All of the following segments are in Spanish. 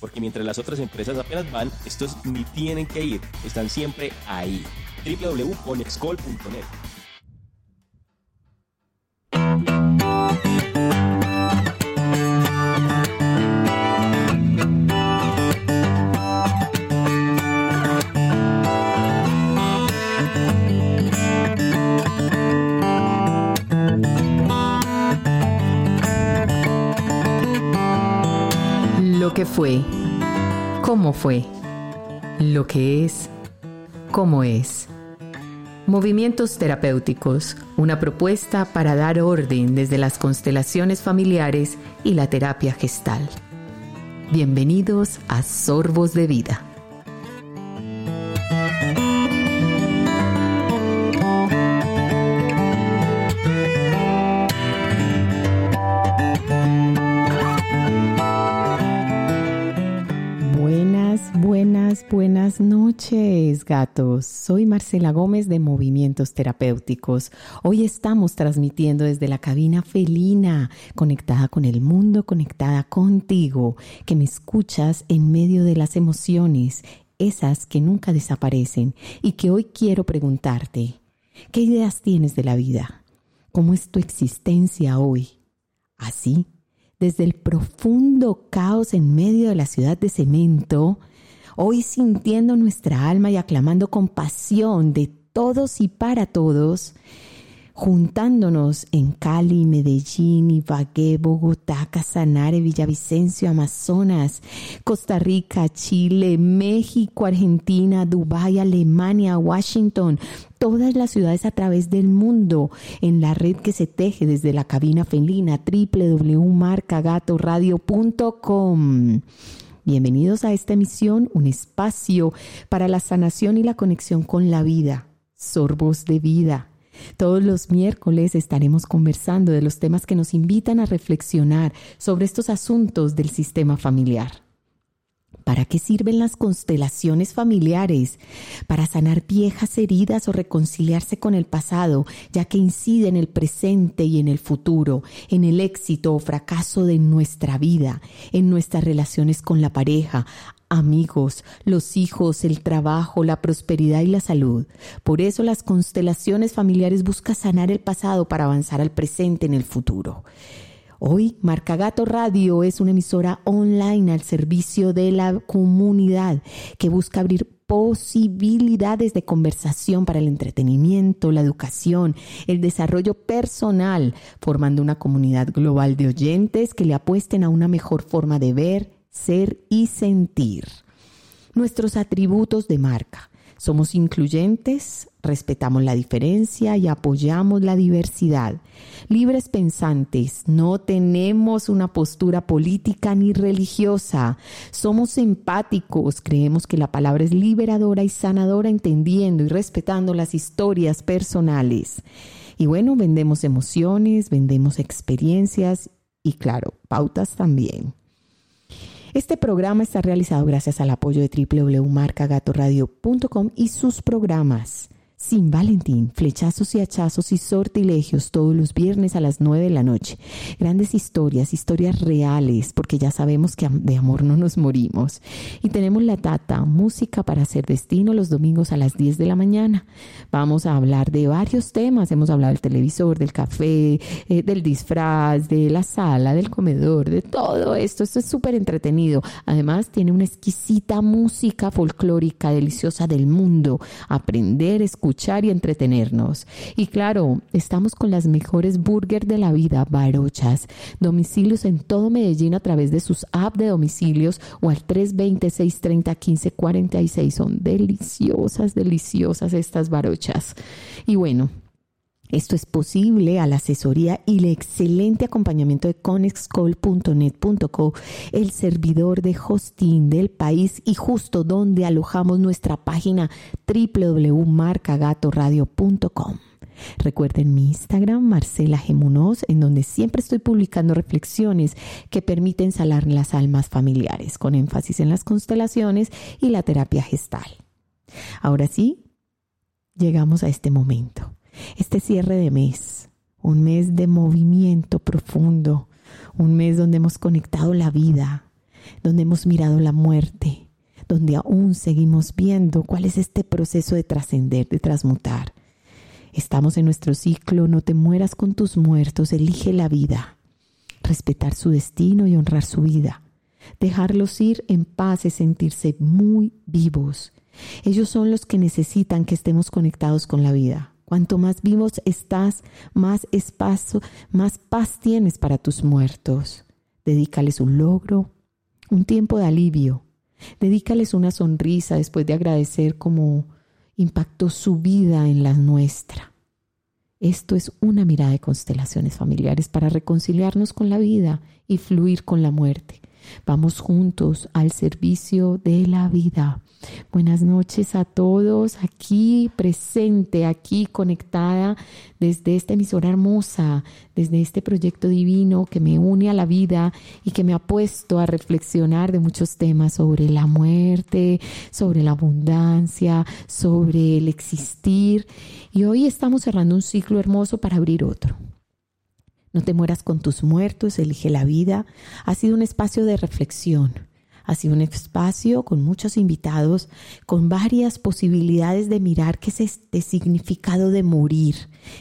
porque mientras las otras empresas apenas van, estos ni tienen que ir, están siempre ahí. www.onexcol.net. fue, cómo fue, lo que es, cómo es. Movimientos terapéuticos, una propuesta para dar orden desde las constelaciones familiares y la terapia gestal. Bienvenidos a Sorbos de Vida. Noches, gatos. Soy Marcela Gómez de Movimientos Terapéuticos. Hoy estamos transmitiendo desde la cabina felina, conectada con el mundo, conectada contigo, que me escuchas en medio de las emociones, esas que nunca desaparecen y que hoy quiero preguntarte, ¿qué ideas tienes de la vida? ¿Cómo es tu existencia hoy? ¿Así? desde el profundo caos en medio de la ciudad de cemento, hoy sintiendo nuestra alma y aclamando con pasión de todos y para todos, juntándonos en Cali, Medellín, Ibagué, Bogotá, Casanare, Villavicencio, Amazonas, Costa Rica, Chile, México, Argentina, Dubái, Alemania, Washington, todas las ciudades a través del mundo en la red que se teje desde la cabina felina www.marcagatoradio.com. Bienvenidos a esta emisión, un espacio para la sanación y la conexión con la vida. Sorbos de vida todos los miércoles estaremos conversando de los temas que nos invitan a reflexionar sobre estos asuntos del sistema familiar. ¿Para qué sirven las constelaciones familiares? Para sanar viejas heridas o reconciliarse con el pasado, ya que incide en el presente y en el futuro, en el éxito o fracaso de nuestra vida, en nuestras relaciones con la pareja, amigos, los hijos, el trabajo, la prosperidad y la salud. Por eso las constelaciones familiares buscan sanar el pasado para avanzar al presente en el futuro. Hoy, Marca Gato Radio es una emisora online al servicio de la comunidad que busca abrir posibilidades de conversación para el entretenimiento, la educación, el desarrollo personal, formando una comunidad global de oyentes que le apuesten a una mejor forma de ver, ser y sentir. Nuestros atributos de marca. Somos incluyentes, respetamos la diferencia y apoyamos la diversidad. Libres pensantes, no tenemos una postura política ni religiosa. Somos empáticos, creemos que la palabra es liberadora y sanadora entendiendo y respetando las historias personales. Y bueno, vendemos emociones, vendemos experiencias y claro, pautas también. Este programa está realizado gracias al apoyo de www.marcagatoradio.com y sus programas. Sin Valentín, flechazos y hachazos y sortilegios todos los viernes a las 9 de la noche. Grandes historias, historias reales, porque ya sabemos que de amor no nos morimos. Y tenemos la tata, música para hacer destino los domingos a las 10 de la mañana. Vamos a hablar de varios temas. Hemos hablado del televisor, del café, eh, del disfraz, de la sala, del comedor, de todo esto. Esto es súper entretenido. Además, tiene una exquisita música folclórica deliciosa del mundo. Aprender, escuchar y entretenernos. Y claro, estamos con las mejores burgers de la vida, Barochas. Domicilios en todo Medellín a través de sus apps de domicilios o al 320-630-1546. Son deliciosas, deliciosas estas Barochas. Y bueno, esto es posible a la asesoría y el excelente acompañamiento de conexcol.net.co, el servidor de hosting del país y justo donde alojamos nuestra página www.marcagatoradio.com. Recuerden mi Instagram, Marcela Gemunoz, en donde siempre estoy publicando reflexiones que permiten salar las almas familiares, con énfasis en las constelaciones y la terapia gestal. Ahora sí, llegamos a este momento este cierre de mes, un mes de movimiento profundo, un mes donde hemos conectado la vida, donde hemos mirado la muerte, donde aún seguimos viendo cuál es este proceso de trascender, de transmutar. Estamos en nuestro ciclo, no te mueras con tus muertos, elige la vida, respetar su destino y honrar su vida. Dejarlos ir en paz es sentirse muy vivos. Ellos son los que necesitan que estemos conectados con la vida. Cuanto más vivos estás, más espacio, más paz tienes para tus muertos. Dedícales un logro, un tiempo de alivio. Dedícales una sonrisa después de agradecer cómo impactó su vida en la nuestra. Esto es una mirada de constelaciones familiares para reconciliarnos con la vida y fluir con la muerte. Vamos juntos al servicio de la vida. Buenas noches a todos, aquí presente, aquí conectada desde esta emisora hermosa, desde este proyecto divino que me une a la vida y que me ha puesto a reflexionar de muchos temas sobre la muerte, sobre la abundancia, sobre el existir. Y hoy estamos cerrando un ciclo hermoso para abrir otro. No te mueras con tus muertos, elige la vida. Ha sido un espacio de reflexión. Ha sido un espacio con muchos invitados, con varias posibilidades de mirar qué es este significado de morir,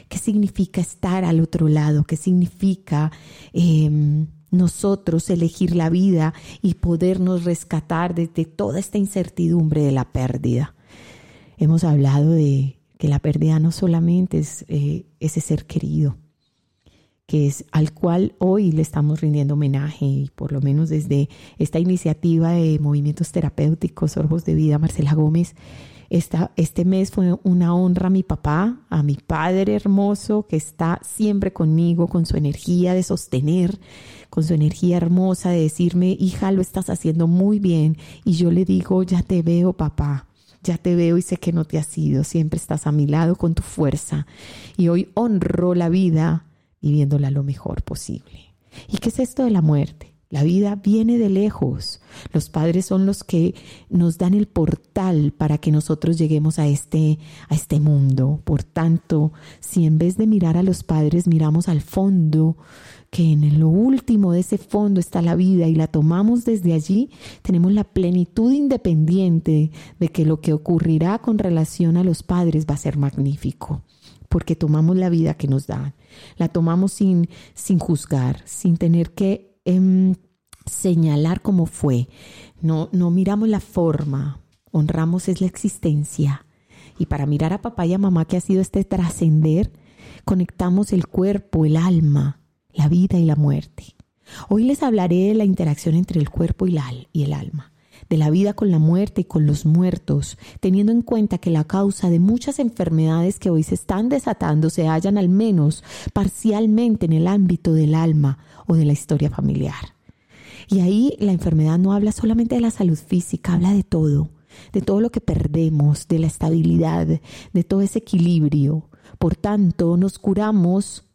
qué significa estar al otro lado, qué significa em, nosotros elegir la vida y podernos rescatar desde toda esta incertidumbre de la pérdida. Hemos hablado de que la pérdida no solamente es eh, ese ser querido, que es al cual hoy le estamos rindiendo homenaje y por lo menos desde esta iniciativa de movimientos terapéuticos, Orbos de Vida, Marcela Gómez, esta, este mes fue una honra a mi papá, a mi padre hermoso que está siempre conmigo con su energía de sostener, con su energía hermosa de decirme, hija, lo estás haciendo muy bien. Y yo le digo, ya te veo, papá. Ya te veo y sé que no te has ido, siempre estás a mi lado con tu fuerza. Y hoy honro la vida viviéndola lo mejor posible. ¿Y qué es esto de la muerte? La vida viene de lejos. Los padres son los que nos dan el portal para que nosotros lleguemos a este, a este mundo. Por tanto, si en vez de mirar a los padres miramos al fondo, que en lo último de ese fondo está la vida y la tomamos desde allí, tenemos la plenitud independiente de que lo que ocurrirá con relación a los padres va a ser magnífico porque tomamos la vida que nos dan, la tomamos sin, sin juzgar, sin tener que em, señalar cómo fue. No, no miramos la forma, honramos es la existencia. Y para mirar a papá y a mamá que ha sido este trascender, conectamos el cuerpo, el alma, la vida y la muerte. Hoy les hablaré de la interacción entre el cuerpo y, la, y el alma de la vida con la muerte y con los muertos, teniendo en cuenta que la causa de muchas enfermedades que hoy se están desatando se hallan al menos parcialmente en el ámbito del alma o de la historia familiar. Y ahí la enfermedad no habla solamente de la salud física, habla de todo, de todo lo que perdemos, de la estabilidad, de todo ese equilibrio. Por tanto, nos curamos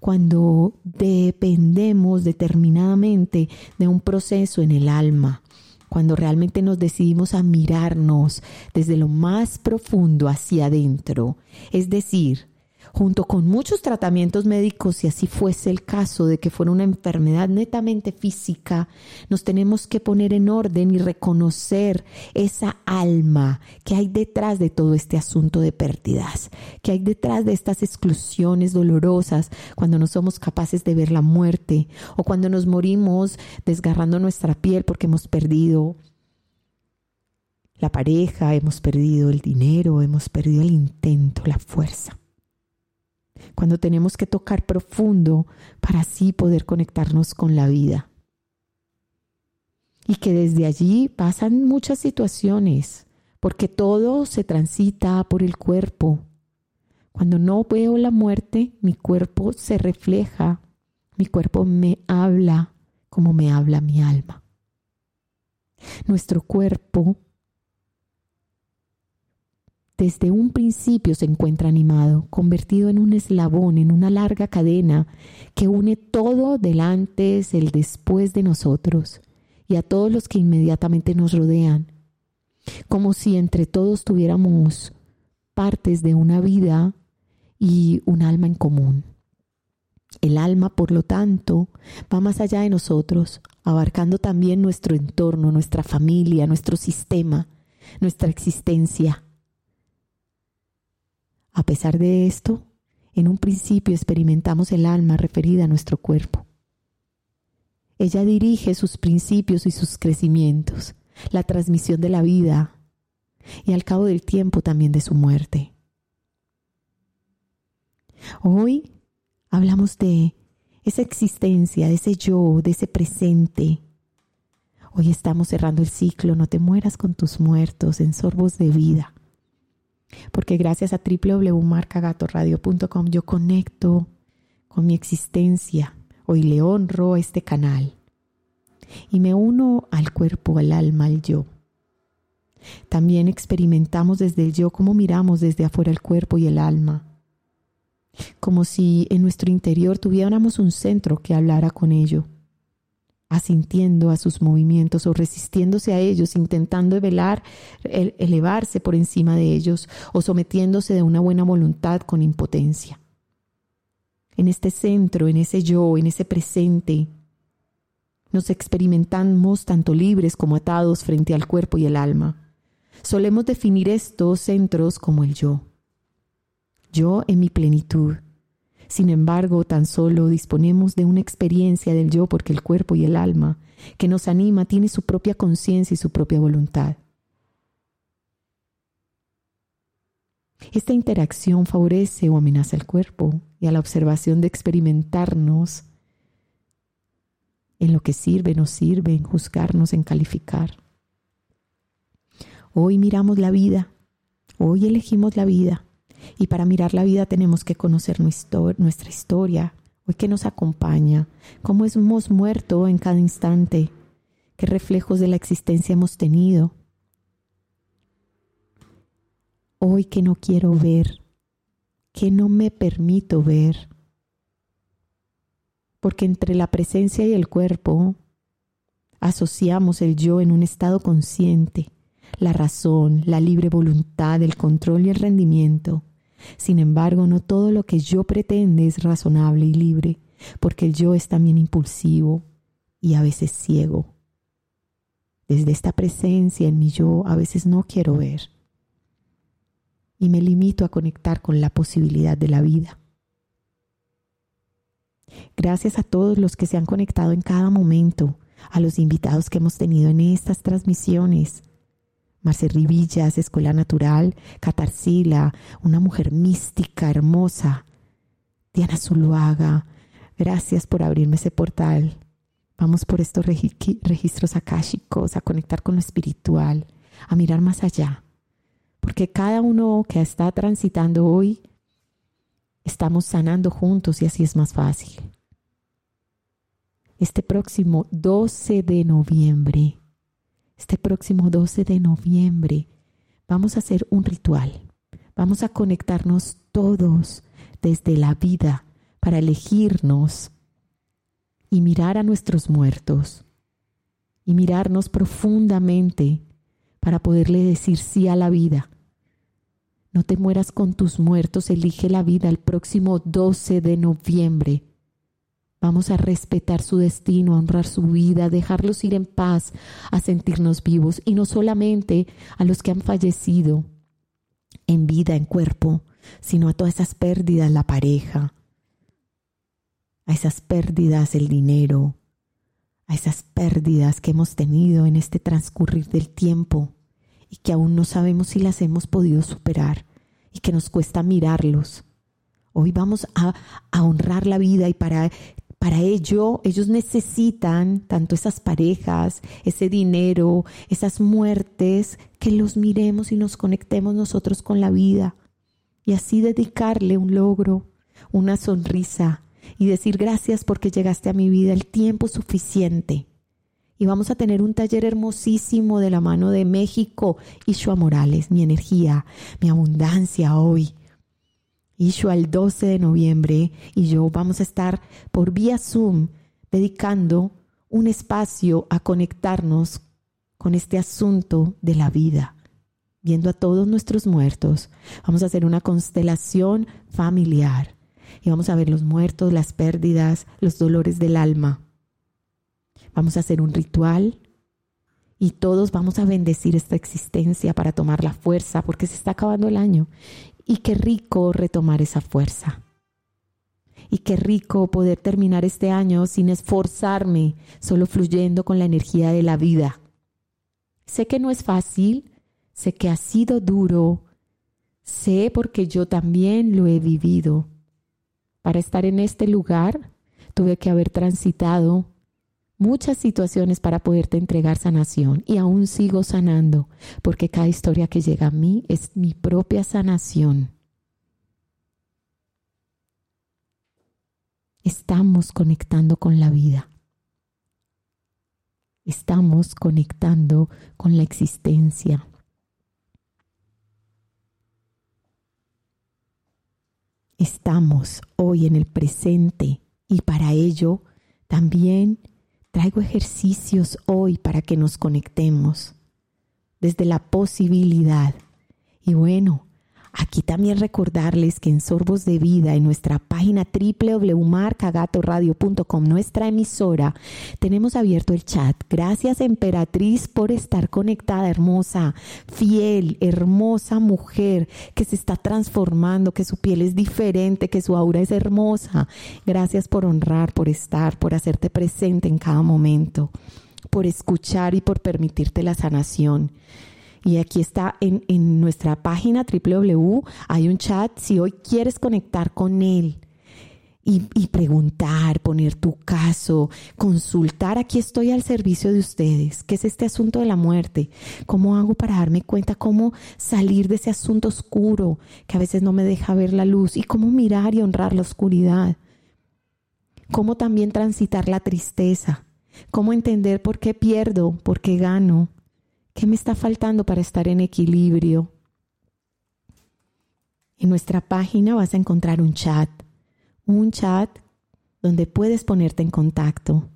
cuando dependemos determinadamente de un proceso en el alma, cuando realmente nos decidimos a mirarnos desde lo más profundo hacia adentro, es decir, junto con muchos tratamientos médicos, si así fuese el caso de que fuera una enfermedad netamente física, nos tenemos que poner en orden y reconocer esa alma que hay detrás de todo este asunto de pérdidas, que hay detrás de estas exclusiones dolorosas cuando no somos capaces de ver la muerte o cuando nos morimos desgarrando nuestra piel porque hemos perdido la pareja, hemos perdido el dinero, hemos perdido el intento, la fuerza cuando tenemos que tocar profundo para así poder conectarnos con la vida. Y que desde allí pasan muchas situaciones, porque todo se transita por el cuerpo. Cuando no veo la muerte, mi cuerpo se refleja, mi cuerpo me habla como me habla mi alma. Nuestro cuerpo desde un principio se encuentra animado, convertido en un eslabón, en una larga cadena que une todo del antes, el después de nosotros y a todos los que inmediatamente nos rodean, como si entre todos tuviéramos partes de una vida y un alma en común. El alma, por lo tanto, va más allá de nosotros, abarcando también nuestro entorno, nuestra familia, nuestro sistema, nuestra existencia. A pesar de esto, en un principio experimentamos el alma referida a nuestro cuerpo. Ella dirige sus principios y sus crecimientos, la transmisión de la vida y al cabo del tiempo también de su muerte. Hoy hablamos de esa existencia, de ese yo, de ese presente. Hoy estamos cerrando el ciclo, no te mueras con tus muertos en sorbos de vida. Porque gracias a www.marcagatoradio.com yo conecto con mi existencia. Hoy le honro este canal y me uno al cuerpo, al alma, al yo. También experimentamos desde el yo cómo miramos desde afuera el cuerpo y el alma, como si en nuestro interior tuviéramos un centro que hablara con ello, asintiendo a sus movimientos o resistiéndose a ellos, intentando velar, elevarse por encima de ellos o sometiéndose de una buena voluntad con impotencia. En este centro, en ese yo, en ese presente, nos experimentamos tanto libres como atados frente al cuerpo y el alma. Solemos definir estos centros como el yo. Yo en mi plenitud. Sin embargo, tan solo disponemos de una experiencia del yo porque el cuerpo y el alma que nos anima tiene su propia conciencia y su propia voluntad. Esta interacción favorece o amenaza el cuerpo y a la observación de experimentarnos en lo que sirve, no sirve, en juzgarnos, en calificar. Hoy miramos la vida, hoy elegimos la vida y para mirar la vida tenemos que conocer nuestra historia, hoy que nos acompaña, cómo hemos muerto en cada instante, qué reflejos de la existencia hemos tenido. Hoy que no quiero ver, que no me permito ver porque entre la presencia y el cuerpo asociamos el yo en un estado consciente, la razón, la libre voluntad, el control y el rendimiento. Sin embargo, no todo lo que yo pretende es razonable y libre, porque el yo es también impulsivo y a veces ciego. Desde esta presencia en mi yo a veces no quiero ver y me limito a conectar con la posibilidad de la vida. Gracias a todos los que se han conectado en cada momento, a los invitados que hemos tenido en estas transmisiones. Marcel Villas, Escuela Natural, Catarsila, una mujer mística, hermosa. Diana Zuluaga, gracias por abrirme ese portal. Vamos por estos registros akáshicos, a conectar con lo espiritual, a mirar más allá. Porque cada uno que está transitando hoy estamos sanando juntos y así es más fácil. Este próximo 12 de noviembre, este próximo 12 de noviembre, vamos a hacer un ritual. Vamos a conectarnos todos desde la vida para elegirnos y mirar a nuestros muertos y mirarnos profundamente para poderle decir sí a la vida no te mueras con tus muertos, elige la vida el próximo 12 de noviembre. Vamos a respetar su destino, a honrar su vida, a dejarlos ir en paz, a sentirnos vivos y no solamente a los que han fallecido en vida, en cuerpo, sino a todas esas pérdidas, la pareja, a esas pérdidas, el dinero, a esas pérdidas que hemos tenido en este transcurrir del tiempo y que aún no sabemos si las hemos podido superar y que nos cuesta mirarlos. Hoy vamos a, honrar la vida y para, para ello ellos necesitan tanto esas parejas, ese dinero, esas muertes, que los miremos y nos conectemos nosotros con la vida y así dedicarle un logro, una sonrisa y decir gracias porque llegaste a mi vida el tiempo suficiente y vamos a tener un taller hermosísimo de la mano de México. Ishua Morales, mi energía, mi abundancia hoy. Ishua el 12 de noviembre y yo vamos a estar por vía Zoom dedicando un espacio a conectarnos con este asunto de la vida, viendo a todos nuestros muertos. Vamos a hacer una constelación familiar y vamos a ver los muertos, las pérdidas, los dolores del alma. Vamos a hacer un ritual y todos vamos a bendecir esta existencia para tomar la fuerza porque se está acabando el año. Y qué rico retomar esa fuerza. Y qué rico poder terminar este año sin esforzarme, solo fluyendo con la energía de la vida. Sé que no es fácil, sé que ha sido duro, sé porque yo también lo he vivido. Para estar en este lugar tuve que haber transitado muchas situaciones para poderte entregar sanación y aún sigo sanando porque cada historia que llega a mí es mi propia sanación. Estamos conectando con la vida. Estamos conectando con la existencia. Estamos hoy en el presente y para ello también Traigo ejercicios hoy para que nos conectemos desde la posibilidad. Y bueno, Aquí también recordarles que en Sorbos de Vida, en nuestra página www.marcagatoradio.com, nuestra emisora, tenemos abierto el chat. Gracias, Emperatriz, por estar conectada, hermosa, fiel, hermosa mujer que se está transformando, que su piel es diferente, que su aura es hermosa. Gracias por honrar, por estar, por hacerte presente en cada momento, por escuchar y por permitirte la sanación. Y aquí está en, nuestra página www, hay un chat si hoy quieres conectar con él. Y, y, preguntar, poner tu caso, consultar. Aquí estoy al servicio de ustedes. ¿Qué es este asunto de la muerte? ¿Cómo hago para darme cuenta cómo salir de ese asunto oscuro que a veces no me deja ver la luz? ¿Y cómo mirar y honrar la oscuridad? ¿Cómo también transitar la tristeza? ¿Cómo entender por qué pierdo, por qué gano? ¿Qué me está faltando para estar en equilibrio? En nuestra página vas a encontrar un chat, un chat donde puedes ponerte en contacto,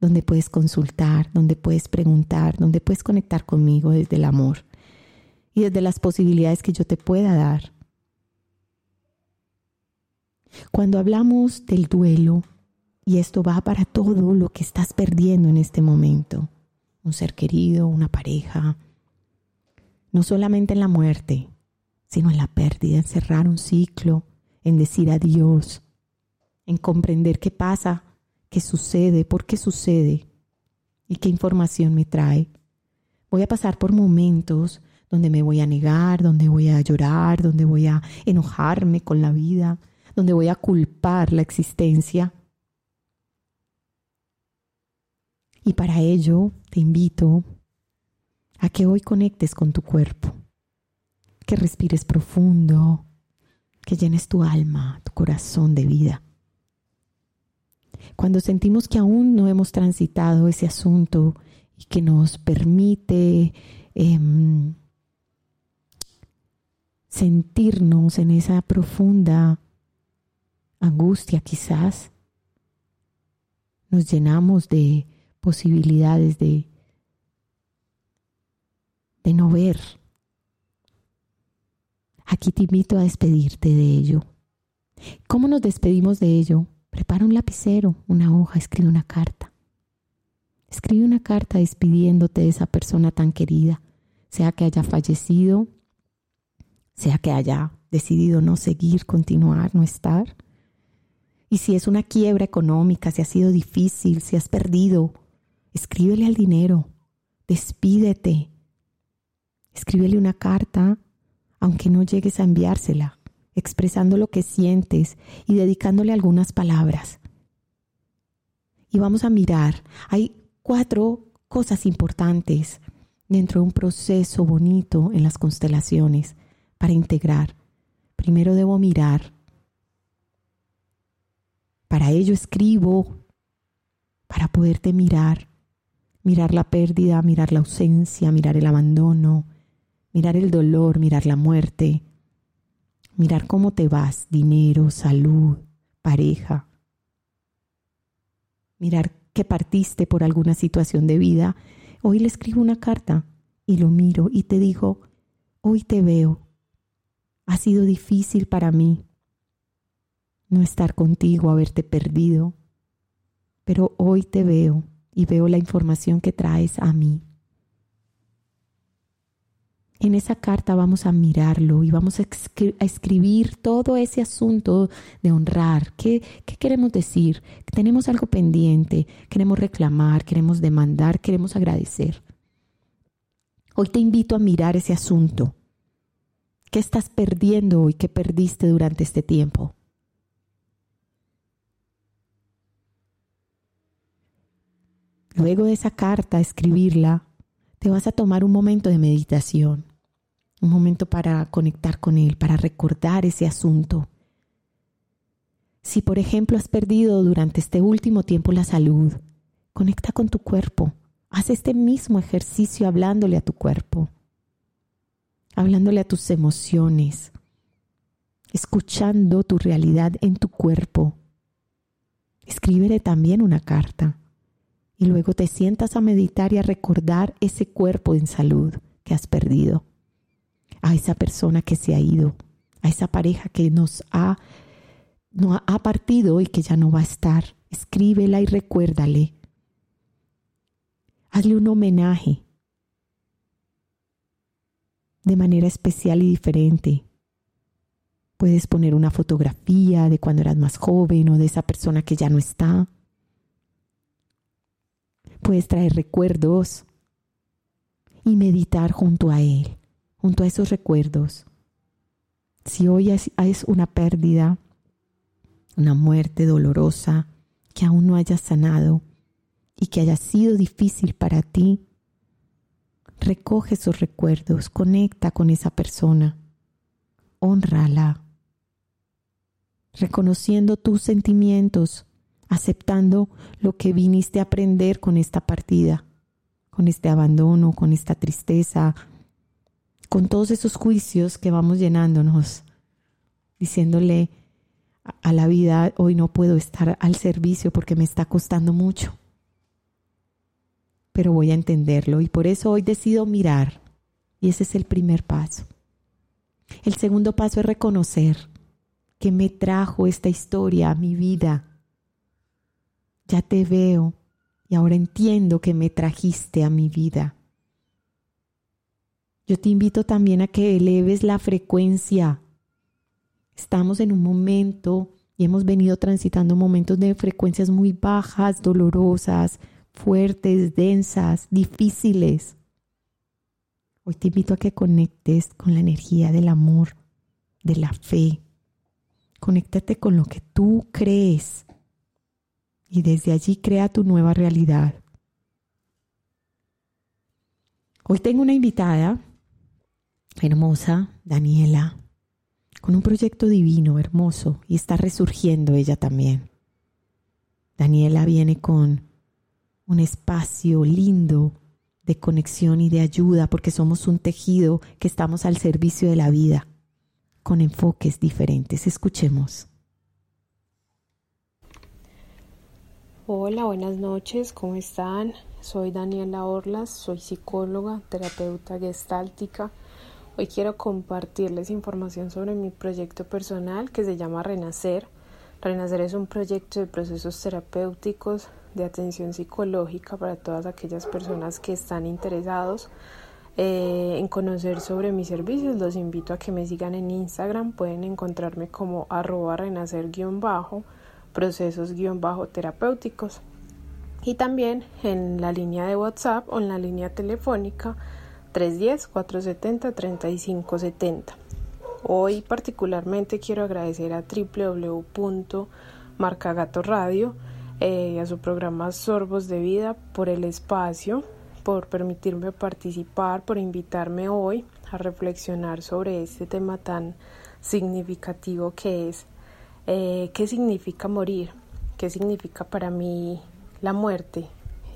donde puedes consultar, donde puedes preguntar, donde puedes conectar conmigo desde el amor y desde las posibilidades que yo te pueda dar. Cuando hablamos del duelo, y esto va para todo lo que estás perdiendo en este momento, un ser querido, una pareja, no solamente en la muerte, sino en la pérdida, en cerrar un ciclo, en decir adiós, en comprender qué pasa, qué sucede, por qué sucede y qué información me trae. Voy a pasar por momentos donde me voy a negar, donde voy a llorar, donde voy a enojarme con la vida, donde voy a culpar la existencia Y para ello te invito a que hoy conectes con tu cuerpo, que respires profundo, que llenes tu alma, tu corazón de vida. Cuando sentimos que aún no hemos transitado ese asunto y que nos permite em, sentirnos en esa profunda angustia quizás, nos llenamos de posibilidades de, de no ver. Aquí te invito a despedirte de ello. ¿Cómo nos despedimos de ello? Prepara un lapicero, una hoja, escribe una carta. Escribe una carta despidiéndote de esa persona tan querida, sea que haya fallecido, sea que haya decidido no seguir, continuar, no estar. Y si es una quiebra económica, si ha sido difícil, si has perdido Escríbele al dinero, despídete. Escríbele una carta, aunque no llegues a enviársela, expresando lo que sientes y dedicándole algunas palabras. Y vamos a mirar, hay cuatro cosas importantes dentro de un proceso bonito en las constelaciones para integrar. Primero debo mirar. Para ello escribo, para poderte mirar mirar la pérdida, mirar la ausencia, mirar el abandono, mirar el dolor, mirar la muerte, mirar cómo te vas, dinero, salud, pareja, mirar que partiste por alguna situación de vida. Hoy le escribo una carta y lo miro y te digo, hoy te veo, ha sido difícil para mí, no estar contigo, haberte perdido. Pero hoy te veo y veo la información que traes a mí. En esa carta vamos a mirarlo y vamos a, escribir todo ese asunto de honrar. ¿Qué, ¿Qué, queremos decir? Tenemos algo pendiente, queremos reclamar, queremos demandar, queremos agradecer. Hoy te invito a mirar ese asunto. ¿Qué estás perdiendo hoy que perdiste durante este tiempo? Luego de esa carta, escribirla, te vas a tomar un momento de meditación un momento para conectar con Él, para recordar ese asunto. Si por ejemplo has perdido durante este último tiempo la salud, conecta con tu cuerpo. Haz este mismo ejercicio hablándole a tu cuerpo, hablándole a tus emociones, escuchando tu realidad en tu cuerpo. Escríbele también una carta y luego te sientas a meditar y a recordar ese cuerpo en salud que has perdido a esa persona que se ha ido, a esa pareja que nos ha, no ha partido y que ya no va a estar. Escríbela y recuérdale. Hazle un homenaje de manera especial y diferente. Puedes poner una fotografía de cuando eras más joven o de esa persona que ya no está. Puedes traer recuerdos y meditar junto a él junto a esos recuerdos. Si hoy es, una pérdida, una muerte dolorosa que aún no hayas sanado y que haya sido difícil para ti, recoge esos recuerdos, conecta con esa persona, honrala, reconociendo tus sentimientos, aceptando lo que viniste a aprender con esta partida, con este abandono, con esta tristeza, con todos esos juicios que vamos llenándonos, diciéndole a la vida, hoy no puedo estar al servicio porque me está costando mucho, pero voy a entenderlo y por eso hoy decido mirar y ese es el primer paso. El segundo paso es reconocer que me trajo esta historia a mi vida. Ya te veo y ahora entiendo que me trajiste a mi vida. Yo te invito también a que eleves la frecuencia. Estamos en un momento y hemos venido transitando momentos de frecuencias muy bajas, dolorosas, fuertes, densas, difíciles. Hoy te invito a que conectes con la energía del amor, de la fe. Conéctate con lo que tú crees y desde allí crea tu nueva realidad. Hoy tengo una invitada hermosa, Daniela, con un proyecto divino, hermoso, y está resurgiendo ella también. Daniela viene con un espacio lindo de conexión y de ayuda porque somos un tejido que estamos al servicio de la vida, con enfoques diferentes. Escuchemos. Hola, buenas noches, ¿cómo están? Soy Daniela Orlas, soy psicóloga, terapeuta gestáltica Hoy quiero compartirles información sobre mi proyecto personal que se llama Renacer. Renacer es un proyecto de procesos terapéuticos de atención psicológica para todas aquellas personas que están interesados eh, en conocer sobre mis servicios. Los invito a que me sigan en Instagram. Pueden encontrarme como arroba renacer-bajo, procesos-terapéuticos. Y también en la línea de WhatsApp o en la línea telefónica 310-470-3570. Hoy particularmente quiero agradecer a www.marcagato Radio eh, y a su programa Sorbos de Vida por el espacio, por permitirme participar, por invitarme hoy a reflexionar sobre este tema tan significativo que es eh, qué significa morir, qué significa para mí la muerte.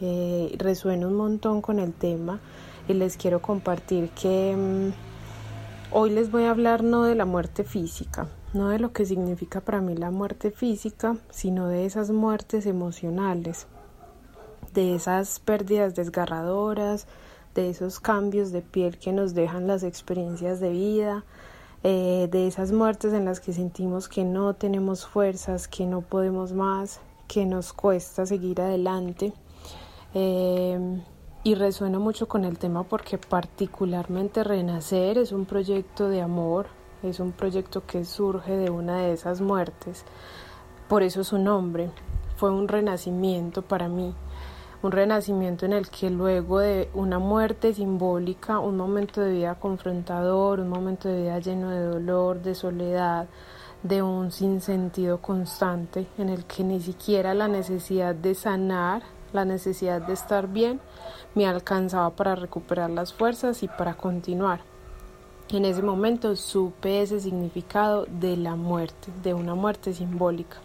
Eh, resuena un montón con el tema y les quiero compartir que mm, hoy les voy a hablar no de la muerte física, no de lo que significa para mí la muerte física, sino de esas muertes emocionales, de esas pérdidas desgarradoras, de esos cambios de piel que nos dejan las experiencias de vida, eh, de esas muertes en las que sentimos que no tenemos fuerzas, que no podemos más, que nos cuesta seguir adelante. Eh, y resuena mucho con el tema porque particularmente Renacer es un proyecto de amor, es un proyecto que surge de una de esas muertes, por eso su nombre, fue un renacimiento para mí, un renacimiento en el que luego de una muerte simbólica, un momento de vida confrontador, un momento de vida lleno de dolor, de soledad, de un sinsentido constante, en el que ni siquiera la necesidad de sanar, la necesidad de estar bien, me alcanzaba para recuperar las fuerzas y para continuar. En ese momento supe ese significado de la muerte, de una muerte simbólica.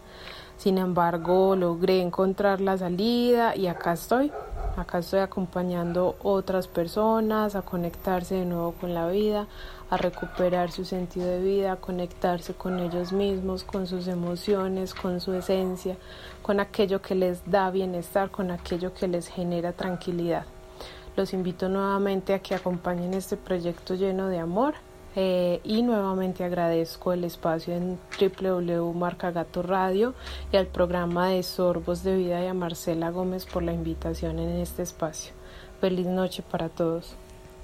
Sin embargo, logré encontrar la salida y acá estoy. Acá estoy acompañando otras personas a conectarse de nuevo con la vida, a recuperar su sentido de vida, a conectarse con ellos mismos, con sus emociones, con su esencia, con aquello que les da bienestar, con aquello que les genera tranquilidad. Los invito nuevamente a que acompañen este proyecto lleno de amor eh, y nuevamente agradezco el espacio en www.marcagato Radio y al programa de Sorbos de Vida y a Marcela Gómez por la invitación en este espacio. Feliz noche para todos.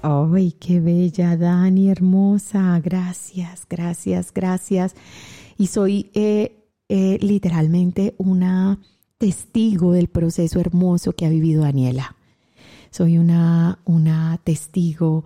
¡Ay, qué bella, Dani, hermosa! Gracias, gracias, gracias. Y soy eh, eh, literalmente una testigo del proceso hermoso que ha vivido Daniela soy una, una testigo.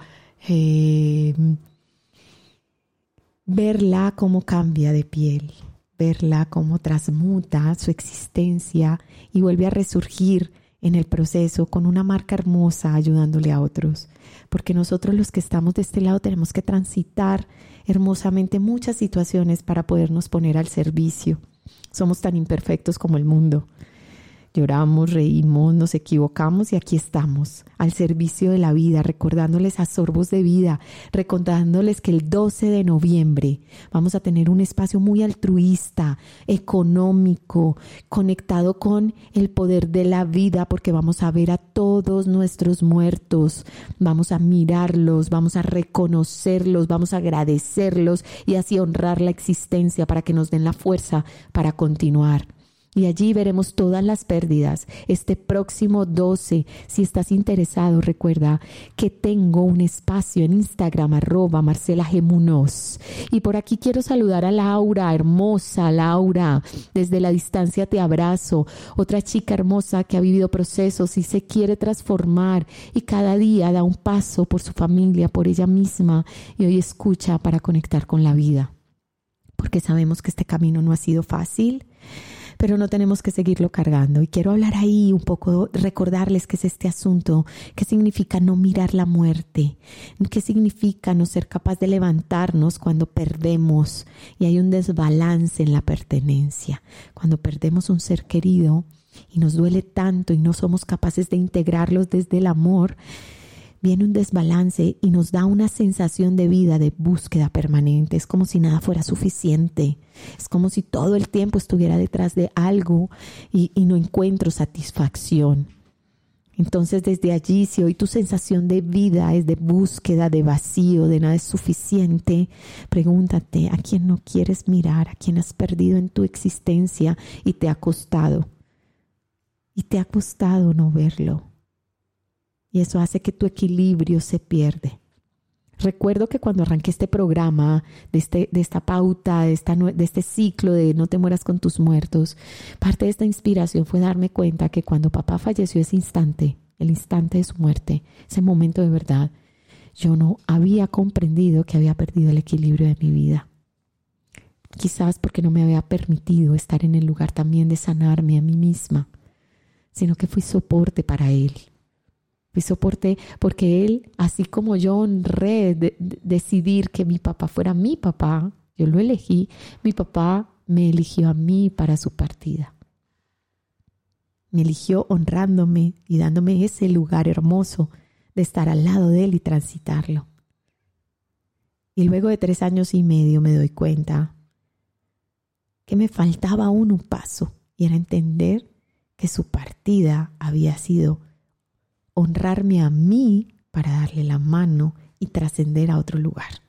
Verla cómo cambia de piel, verla cómo transmuta su existencia y vuelve a resurgir en el proceso con una marca hermosa ayudándole a otros. Porque nosotros los que estamos de este lado tenemos que transitar hermosamente muchas situaciones para podernos poner al servicio. Somos tan imperfectos como el mundo. Lloramos, reímos, nos equivocamos y aquí estamos, al servicio de la vida, recordándoles a sorbos de vida, recordándoles que el 12 de noviembre vamos a tener un espacio muy altruista, económico, conectado con el poder de la vida, porque vamos a ver a todos nuestros muertos, vamos a mirarlos, vamos a reconocerlos, vamos a agradecerlos y así honrar la existencia para que nos den la fuerza para continuar y allí veremos todas las pérdidas. Este próximo 12, si estás interesado, recuerda que tengo un espacio en Instagram, arroba Marcela Gemunos. Y por aquí quiero saludar a Laura, hermosa Laura. Desde la distancia te abrazo. Otra chica hermosa que ha vivido procesos y se quiere transformar y cada día da un paso por su familia, por ella misma y hoy escucha para conectar con la vida. Porque sabemos que este camino no ha sido fácil pero no tenemos que seguirlo cargando. Y quiero hablar ahí un poco, recordarles qué es este asunto, qué significa no mirar la muerte, qué significa no ser capaz de levantarnos cuando perdemos y hay un desbalance en la pertenencia, cuando perdemos un ser querido y nos duele tanto y no somos capaces de integrarlos desde el amor viene un desbalance y nos da una sensación de vida, de búsqueda permanente. Es como si nada fuera suficiente. Es como si todo el tiempo estuviera detrás de algo y, no encuentro satisfacción. Entonces desde allí, si hoy tu sensación de vida es de búsqueda, de vacío, de nada es suficiente, pregúntate a quién no quieres mirar, a quién has perdido en tu existencia y te ha costado. Y te ha costado no verlo. Y eso hace que tu equilibrio se pierde. Recuerdo que cuando arranqué este programa, de, este, de esta pauta, de, esta, de este ciclo de no te mueras con tus muertos, parte de esta inspiración fue darme cuenta que cuando papá falleció ese instante, el instante de su muerte, ese momento de verdad, yo no había comprendido que había perdido el equilibrio de mi vida. Quizás porque no me había permitido estar en el lugar también de sanarme a mí misma, sino que fui soporte para él Fui soporte porque él, así como yo honré de, decidir que mi papá fuera mi papá, yo lo elegí, mi papá me eligió a mí para su partida. Me eligió honrándome y dándome ese lugar hermoso de estar al lado de él y transitarlo. Y luego de tres años y medio me doy cuenta que me faltaba aún un paso y era entender que su partida había sido honrarme a mí para darle la mano y trascender a otro lugar.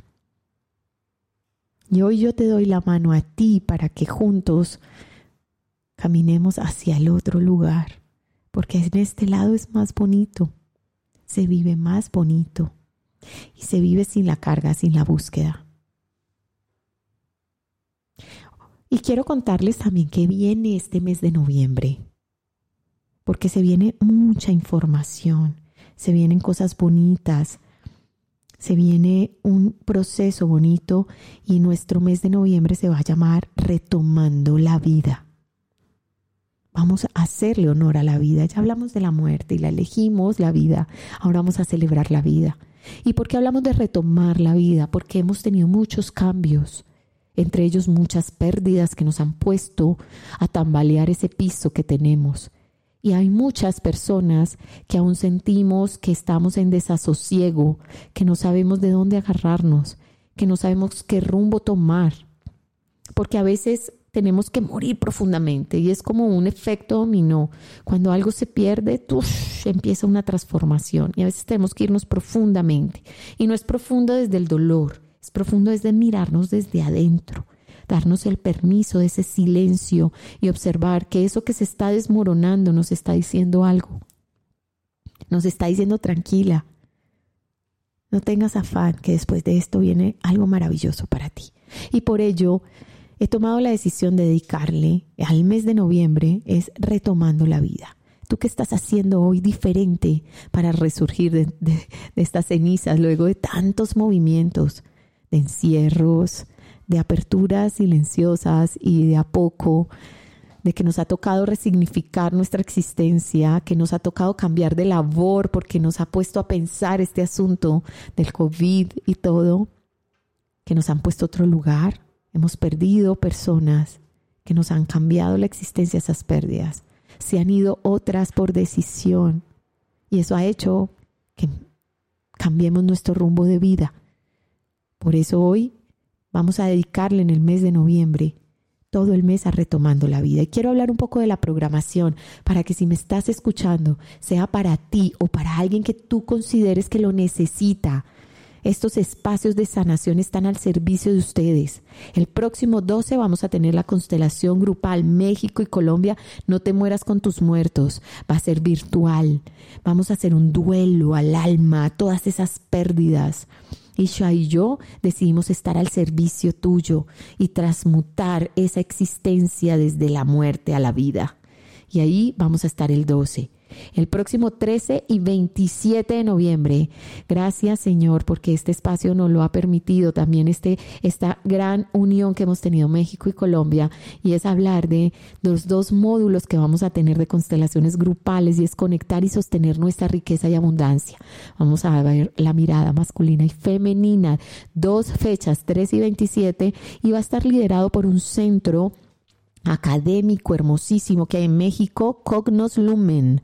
Y hoy yo te doy la mano a ti para que juntos caminemos hacia el otro lugar, porque en este lado es más bonito, se vive más bonito y se vive sin la carga, sin la búsqueda. Y quiero contarles también que viene este mes de noviembre, porque se viene mucha información, se vienen cosas bonitas, se viene un proceso bonito y nuestro mes de noviembre se va a llamar Retomando la vida. Vamos a hacerle honor a la vida. Ya hablamos de la muerte y la elegimos la vida. Ahora vamos a celebrar la vida. ¿Y por qué hablamos de retomar la vida? Porque hemos tenido muchos cambios, entre ellos muchas pérdidas que nos han puesto a tambalear ese piso que tenemos. Y hay muchas personas que aún sentimos que estamos en desasosiego, que no sabemos de dónde agarrarnos, que no sabemos qué rumbo tomar. Porque a veces tenemos que morir profundamente y es como un efecto dominó. Cuando algo se pierde, empieza una transformación y a veces tenemos que irnos profundamente. Y no es profundo desde el dolor, es profundo desde mirarnos desde adentro, darnos el permiso de ese silencio y observar que eso que se está desmoronando nos está diciendo algo. Nos está diciendo tranquila. No tengas afán que después de esto viene algo maravilloso para ti. Y por ello he tomado la decisión de dedicarle al mes de noviembre es retomando la vida. ¿Tú qué estás haciendo hoy diferente para resurgir de, estas cenizas luego de tantos movimientos, de encierros, de aperturas silenciosas y de a poco, de que nos ha tocado resignificar nuestra existencia, que nos ha tocado cambiar de labor porque nos ha puesto a pensar este asunto del COVID y todo, que nos han puesto otro lugar, Hemos perdido personas que nos han cambiado la existencia esas pérdidas. Se han ido otras por decisión y eso ha hecho que cambiemos nuestro rumbo de vida. Por eso hoy vamos a dedicarle en el mes de noviembre todo el mes a retomando la vida. Y quiero hablar un poco de la programación para que si me estás escuchando, sea para ti o para alguien que tú consideres que lo necesita, estos espacios de sanación están al servicio de ustedes. El próximo 12 vamos a tener la constelación grupal México y Colombia. No te mueras con tus muertos. Va a ser virtual. Vamos a hacer un duelo al alma, a todas esas pérdidas. Isha y yo decidimos estar al servicio tuyo y transmutar esa existencia desde la muerte a la vida. Y ahí vamos a estar el 12 el próximo 13 y 27 de noviembre. Gracias Señor porque este espacio nos lo ha permitido también este, esta gran unión que hemos tenido México y Colombia y es hablar de los dos módulos que vamos a tener de constelaciones grupales y es conectar y sostener nuestra riqueza y abundancia. Vamos a ver la mirada masculina y femenina, dos fechas, 3 y 27 y va a estar liderado por un centro académico hermosísimo que hay en México, Cognos Lumen.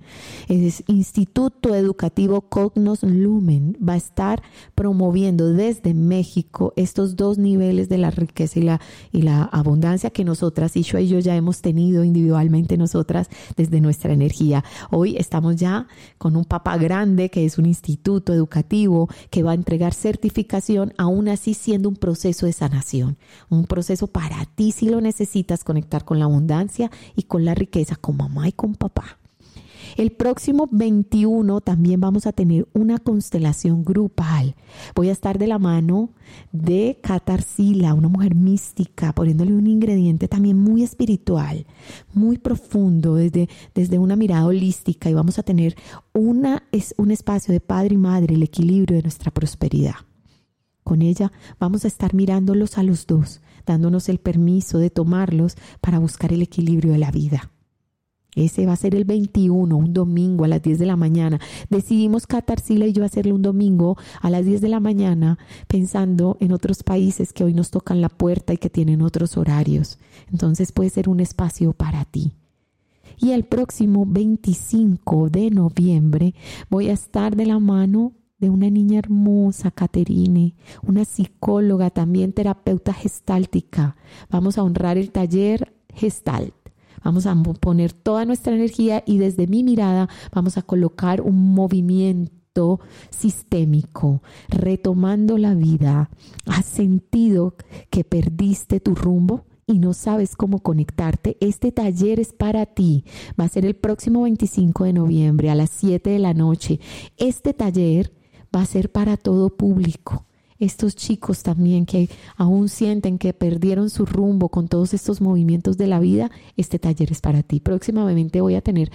Es Instituto Educativo Cognos Lumen. Va a estar promoviendo desde México estos dos niveles de la riqueza y la, y la abundancia que nosotras, yo y yo ya hemos tenido individualmente nosotras desde nuestra energía. Hoy estamos ya con un papá grande que es un instituto educativo que va a entregar certificación, aún así siendo un proceso de sanación, un proceso para ti si lo necesitas conectar con la abundancia y con la riqueza, con mamá y con papá. El próximo 21 también vamos a tener una constelación grupal. Voy a estar de la mano de Catarsila, una mujer mística, poniéndole un ingrediente también muy espiritual, muy profundo, desde, desde una mirada holística y vamos a tener una, es un espacio de padre y madre, el equilibrio de nuestra prosperidad. Con ella vamos a estar mirándolos a los dos, dándonos el permiso de tomarlos para buscar el equilibrio de la vida. Ese va a ser el 21, un domingo a las 10 de la mañana. Decidimos Catarsila y yo hacerle un domingo a las 10 de la mañana pensando en otros países que hoy nos tocan la puerta y que tienen otros horarios. Entonces puede ser un espacio para ti. Y el próximo 25 de noviembre voy a estar de la mano de una niña hermosa, Caterine, una psicóloga, también terapeuta gestáltica. Vamos a honrar el taller Gestalt. Vamos a poner toda nuestra energía y desde mi mirada vamos a colocar un movimiento sistémico, retomando la vida, has sentido que perdiste tu rumbo y no sabes cómo conectarte, este taller es para ti. Va a ser el próximo 25 de noviembre a las 7 de la noche. Este taller va a ser para todo público estos chicos también que aún sienten que perdieron su rumbo con todos estos movimientos de la vida, este taller es para ti. Próximamente voy a tener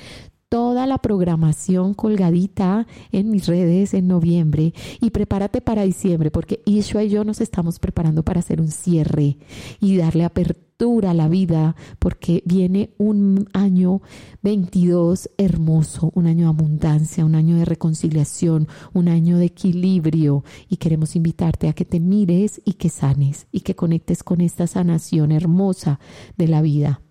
toda la programación colgadita en mis redes en noviembre y prepárate para diciembre porque Ishua y yo nos estamos preparando para hacer un cierre y darle apertura a la vida porque viene un año 22 hermoso, un año de abundancia, un año de reconciliación, un año de equilibrio y queremos invitarte a que te mires y que sanes y que conectes con esta sanación hermosa de la vida.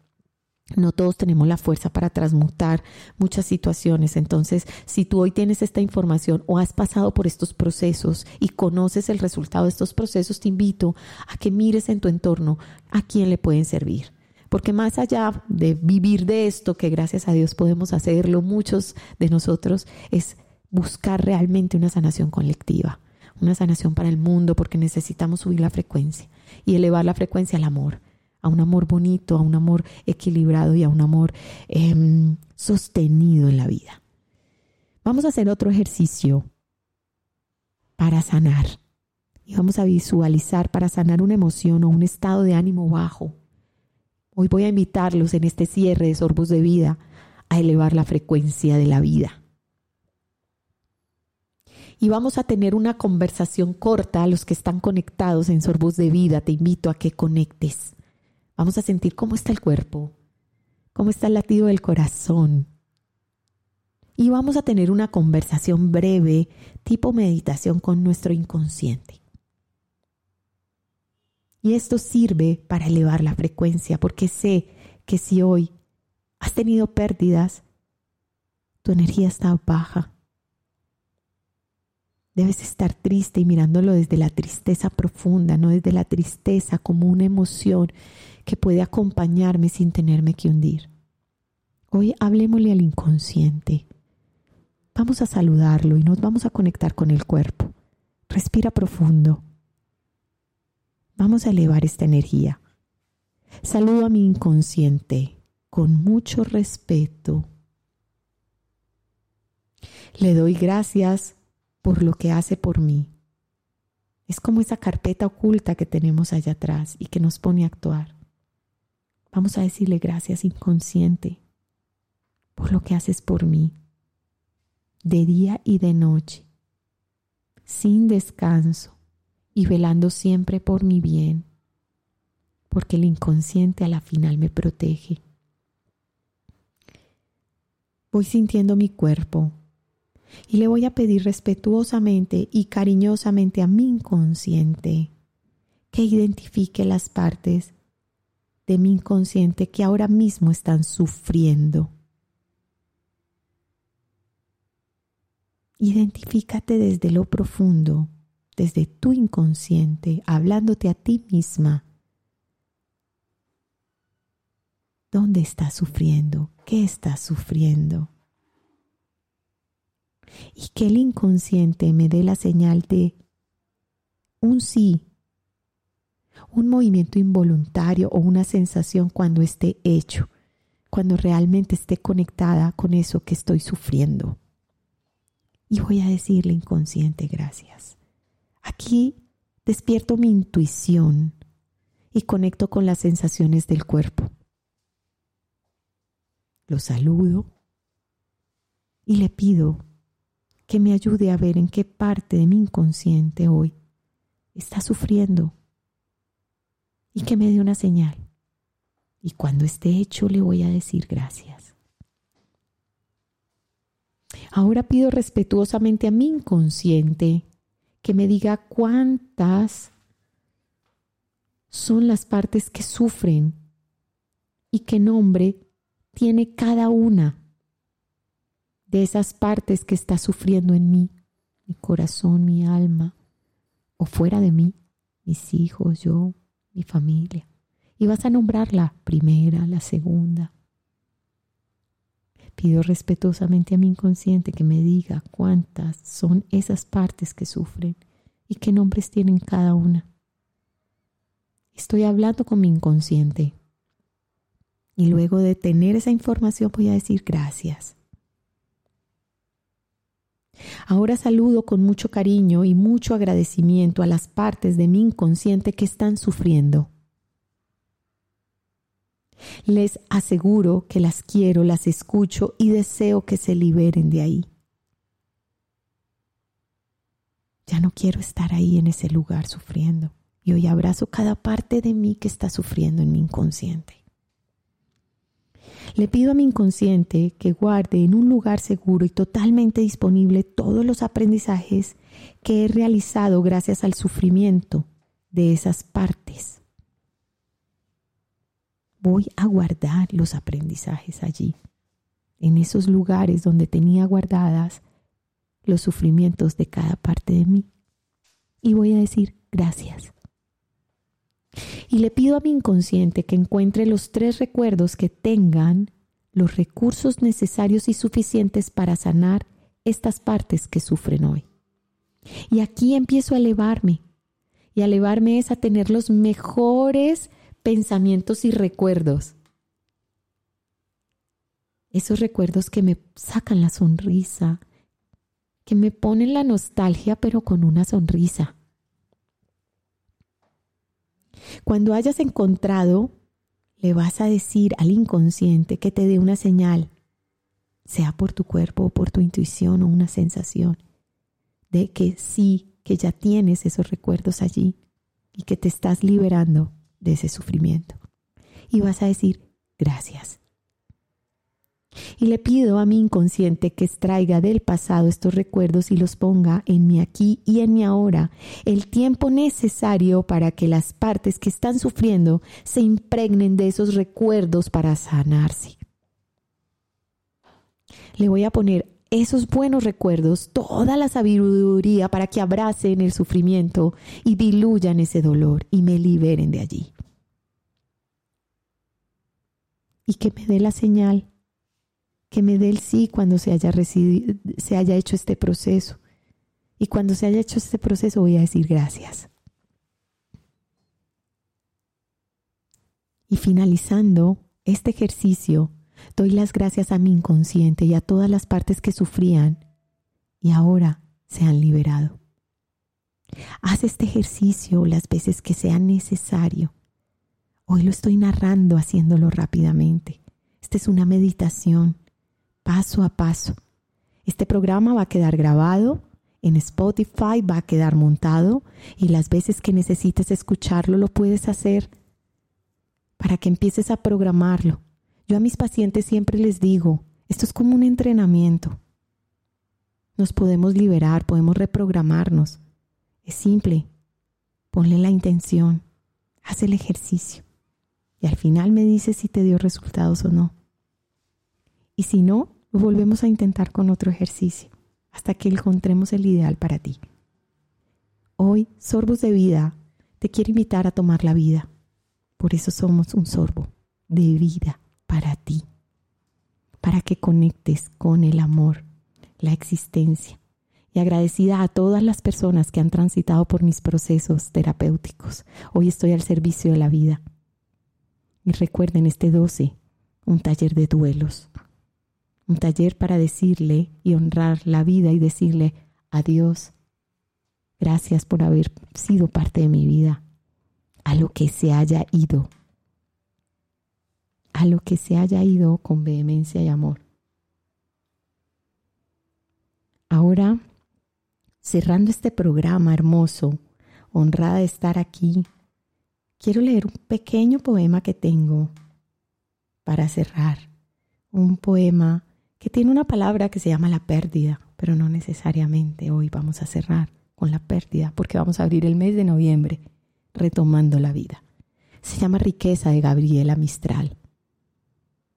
No todos tenemos la fuerza para transmutar muchas situaciones. Entonces, si tú hoy tienes esta información o has pasado por estos procesos y conoces el resultado de estos procesos, te invito a que mires en tu entorno a quién le pueden servir. Porque más allá de vivir de esto, que gracias a Dios podemos hacerlo, muchos de nosotros, es buscar realmente una sanación colectiva, una sanación para el mundo, porque necesitamos subir la frecuencia y elevar la frecuencia al amor a un amor bonito, a un amor equilibrado y a un amor em, sostenido en la vida. Vamos a hacer otro ejercicio para sanar. Y vamos a visualizar para sanar una emoción o un estado de ánimo bajo. Hoy voy a invitarlos en este cierre de sorbos de vida a elevar la frecuencia de la vida. Y vamos a tener una conversación corta a los que están conectados en sorbos de vida. Te invito a que conectes Vamos a sentir cómo está el cuerpo, cómo está el latido del corazón. Y vamos a tener una conversación breve, tipo meditación con nuestro inconsciente. Y esto sirve para elevar la frecuencia, porque sé que si hoy has tenido pérdidas, tu energía está baja. Debes estar triste y mirándolo desde la tristeza profunda, no desde la tristeza como una emoción que puede acompañarme sin tenerme que hundir. Hoy hablemosle al inconsciente. Vamos a saludarlo y nos vamos a conectar con el cuerpo. Respira profundo. Vamos a elevar esta energía. Saludo a mi inconsciente con mucho respeto. Le doy gracias por lo que hace por mí. Es como esa carpeta oculta que tenemos allá atrás y que nos pone a actuar. Vamos a decirle gracias inconsciente por lo que haces por mí, de día y de noche, sin descanso y velando siempre por mi bien, porque el inconsciente a la final me protege. Voy sintiendo mi cuerpo y le voy a pedir respetuosamente y cariñosamente a mi inconsciente que identifique las partes de mi inconsciente que ahora mismo están sufriendo. Identifícate desde lo profundo, desde tu inconsciente, hablándote a ti misma. ¿Dónde estás sufriendo? ¿Qué estás sufriendo? Y que el inconsciente me dé la señal de un sí un movimiento involuntario o una sensación cuando esté hecho, cuando realmente esté conectada con eso que estoy sufriendo. Y voy a decirle inconsciente gracias. Aquí despierto mi intuición y conecto con las sensaciones del cuerpo. Lo saludo y le pido que me ayude a ver en qué parte de mi inconsciente hoy está sufriendo me dé una señal. Y cuando esté hecho le voy a decir gracias. Ahora pido respetuosamente a mi inconsciente que me diga cuántas son las partes que sufren y qué nombre tiene cada una de esas partes que está sufriendo en mí, mi corazón, mi alma, o fuera de mí, mis hijos, yo, mi familia. Y vas a nombrar la primera, la segunda. Pido respetuosamente a mi inconsciente que me diga cuántas son esas partes que sufren y qué nombres tienen cada una. Estoy hablando con mi inconsciente. Y luego de tener esa información voy a decir gracias. Ahora saludo con mucho cariño y mucho agradecimiento a las partes de mi inconsciente que están sufriendo. Les aseguro que las quiero, las escucho y deseo que se liberen de ahí. Ya no quiero estar ahí en ese lugar sufriendo. Y hoy abrazo cada parte de mí que está sufriendo en mi inconsciente. Le pido a mi inconsciente que guarde en un lugar seguro y totalmente disponible todos los aprendizajes que he realizado gracias al sufrimiento de esas partes. Voy a guardar los aprendizajes allí, en esos lugares donde tenía guardadas los sufrimientos de cada parte de mí. Y voy a decir gracias. Y le pido a mi inconsciente que encuentre los tres recuerdos que tengan los recursos necesarios y suficientes para sanar estas partes que sufren hoy. Y aquí empiezo a elevarme. Y a elevarme es a tener los mejores pensamientos y recuerdos. Esos recuerdos que me sacan la sonrisa, que me ponen la nostalgia pero con una sonrisa. Cuando hayas encontrado, le vas a decir al inconsciente que te dé una señal, sea por tu cuerpo o por tu intuición o una sensación, de que sí, que ya tienes esos recuerdos allí y que te estás liberando de ese sufrimiento. Y vas a decir, gracias. Y le pido a mi inconsciente que extraiga del pasado estos recuerdos y los ponga en mi aquí y en mi ahora, el tiempo necesario para que las partes que están sufriendo se impregnen de esos recuerdos para sanarse. Le voy a poner esos buenos recuerdos, toda la sabiduría para que abracen el sufrimiento y diluyan ese dolor y me liberen de allí. Y que me dé la señal que me dé el sí cuando se haya, se haya hecho este proceso. Y cuando se haya hecho este proceso voy a decir gracias. Y finalizando este ejercicio, doy las gracias a mi inconsciente y a todas las partes que sufrían y ahora se han liberado. Haz este ejercicio las veces que sea necesario. Hoy lo estoy narrando haciéndolo rápidamente. Esta es una meditación paso a paso. Este programa va a quedar grabado en Spotify, va a quedar montado y las veces que necesites escucharlo lo puedes hacer para que empieces a programarlo. Yo a mis pacientes siempre les digo, esto es como un entrenamiento. Nos podemos liberar, podemos reprogramarnos. Es simple. Ponle la intención, haz el ejercicio y al final me dices si te dio resultados o no. Y si no, volvemos a intentar con otro ejercicio hasta que encontremos el ideal para ti. Hoy, Sorbos de Vida, te quiero invitar a tomar la vida. Por eso somos un sorbo de vida para ti, para que conectes con el amor, la existencia. Y agradecida a todas las personas que han transitado por mis procesos terapéuticos. Hoy estoy al servicio de la vida. Y recuerden este 12, un taller de duelos un taller para decirle y honrar la vida y decirle adiós. Gracias por haber sido parte de mi vida, a lo que se haya ido, a lo que se haya ido con vehemencia y amor. Ahora, cerrando este programa hermoso, honrada de estar aquí, quiero leer un pequeño poema que tengo para cerrar, un poema que tiene una palabra que se llama la pérdida, pero no necesariamente hoy vamos a cerrar con la pérdida porque vamos a abrir el mes de noviembre retomando la vida. Se llama Riqueza de Gabriela Mistral.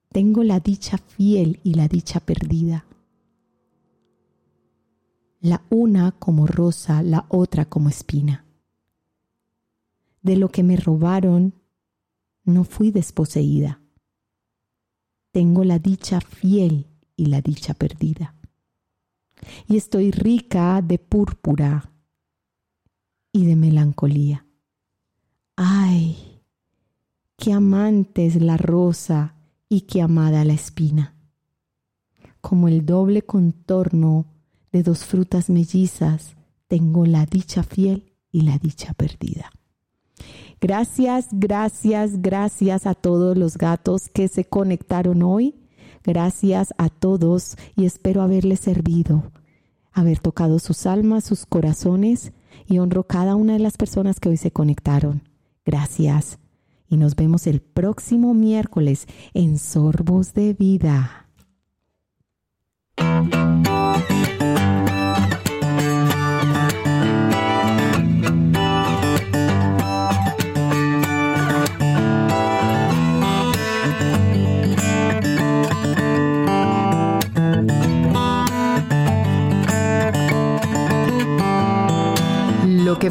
Tengo la dicha fiel y la dicha perdida. La una como rosa, la otra como espina. De lo que me robaron, no fui desposeída. Tengo la dicha fiel y la dicha perdida. Y estoy rica de púrpura y de melancolía. Ay, qué amante es la rosa y qué amada la espina. Como el doble contorno de dos frutas mellizas, tengo la dicha fiel y la dicha perdida. Gracias, gracias, gracias a todos los gatos que se conectaron hoy. Gracias a todos y espero haberles servido, haber tocado sus almas, sus corazones y honro cada una de las personas que hoy se conectaron. Gracias y nos vemos el próximo miércoles en Sorbos de Vida.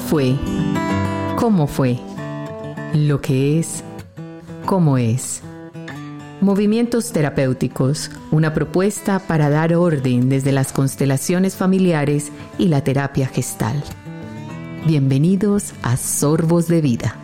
Fue, cómo fue, lo que es, cómo es. Movimientos terapéuticos, una propuesta para dar orden desde las constelaciones familiares y la terapia gestal. Bienvenidos a Sorbos de Vida.